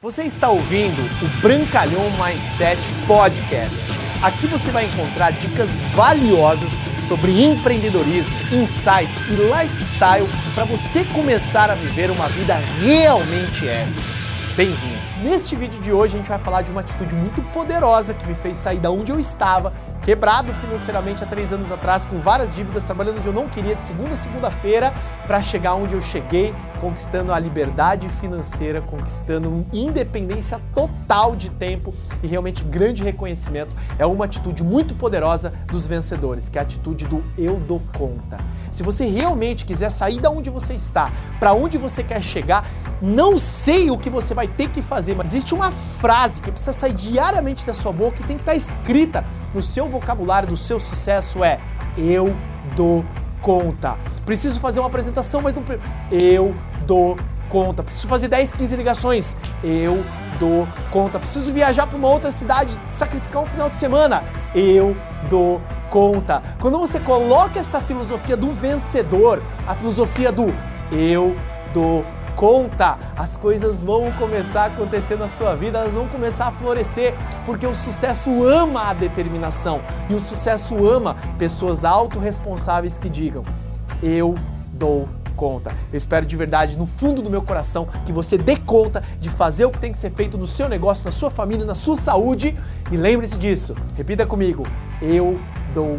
Você está ouvindo o Brancalhão Mindset Podcast. Aqui você vai encontrar dicas valiosas sobre empreendedorismo, insights e lifestyle para você começar a viver uma vida realmente épica. Bem-vindo! Neste vídeo de hoje a gente vai falar de uma atitude muito poderosa que me fez sair da onde eu estava quebrado financeiramente há três anos atrás, com várias dívidas, trabalhando onde eu não queria, de segunda a segunda-feira, para chegar onde eu cheguei, conquistando a liberdade financeira, conquistando independência total de tempo e realmente grande reconhecimento. É uma atitude muito poderosa dos vencedores, que é a atitude do eu dou conta. Se você realmente quiser sair da onde você está, para onde você quer chegar, não sei o que você vai ter que fazer, mas existe uma frase que precisa sair diariamente da sua boca e tem que estar escrita no seu vocabulário do seu sucesso é eu dou conta. Preciso fazer uma apresentação, mas não eu dou conta. Preciso fazer 10, 15 ligações. Eu dou conta. Preciso viajar para uma outra cidade, sacrificar um final de semana. Eu dou conta. Quando você coloca essa filosofia do vencedor, a filosofia do eu dou conta, as coisas vão começar a acontecer na sua vida, elas vão começar a florescer, porque o sucesso ama a determinação e o sucesso ama pessoas autorresponsáveis que digam: eu dou conta. Eu espero de verdade, no fundo do meu coração, que você dê conta de fazer o que tem que ser feito no seu negócio, na sua família, na sua saúde. E lembre-se disso. Repita comigo: eu dou